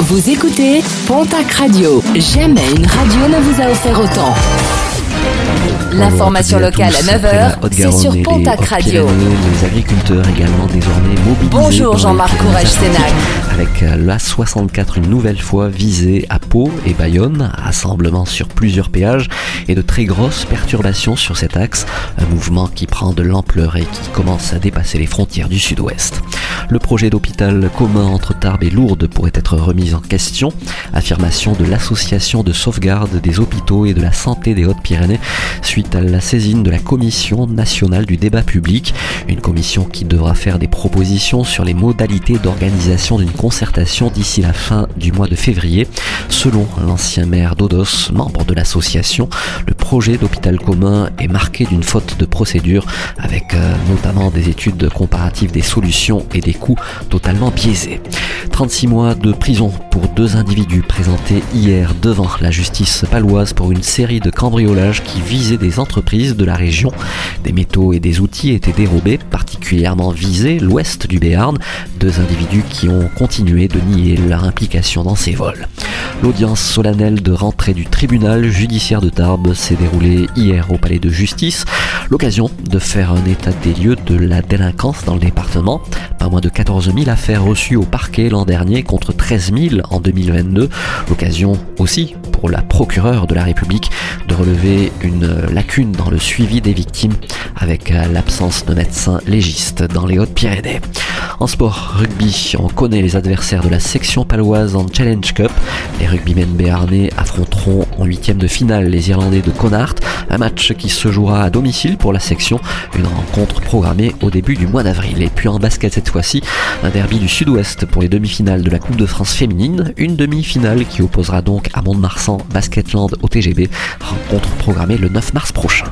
Vous écoutez Pontac Radio. Jamais une radio ne vous a offert autant. L'information locale à 9h, c'est sur Pontac Radio. Les agriculteurs également désormais mobilisés. Bonjour Jean-Marc Courage-Sénac. Avec euh, la 64 une nouvelle fois visée à Pau et Bayonne, rassemblement sur plusieurs péages et de très grosses perturbations sur cet axe, un mouvement qui prend de l'ampleur et qui commence à dépasser les frontières du sud-ouest. Le projet d'hôpital commun entre Tarbes et Lourdes pourrait être remis en question. Affirmation de l'association de sauvegarde des hôpitaux et de la santé des Hautes-Pyrénées suite à la saisine de la Commission nationale du débat public, une commission qui devra faire des propositions sur les modalités d'organisation d'une concertation d'ici la fin du mois de février. Selon l'ancien maire d'Odos, membre de l'association, le projet d'hôpital commun est marqué d'une faute de procédure avec euh, notamment des études comparatives des solutions et des coûts totalement biaisés. 36 mois de prison pour deux individus présentés hier devant la justice paloise pour une série de cambriolages qui visaient des entreprises de la région. Des métaux et des outils étaient dérobés, particulièrement visés l'ouest du Béarn, deux individus qui ont continué de nier leur implication dans ces vols. L'audience solennelle de rentrée du tribunal judiciaire de Tarbes s'est déroulée hier au palais de justice, l'occasion de faire un état des lieux de la délinquance dans le département. Pas moins de 14 000 affaires reçues au parquet l'an dernier contre 13 000 en 2022. L'occasion aussi pour la procureure de la République de relever une lacune dans le suivi des victimes avec l'absence de médecins légistes dans les Hautes-Pyrénées. En sport, rugby, on connaît les adversaires de la section paloise en Challenge Cup. Les rugbymen béarnais affronteront en huitième de finale les Irlandais de Connacht, un match qui se jouera à domicile pour la section, une rencontre programmée au début du mois d'avril. Et puis en basket cette fois-ci, un derby du sud-ouest pour les demi-finales de la Coupe de France féminine, une demi-finale qui opposera donc à Mont-de-Marsan Basketland au TGB, rencontre programmée le 9 mars prochain.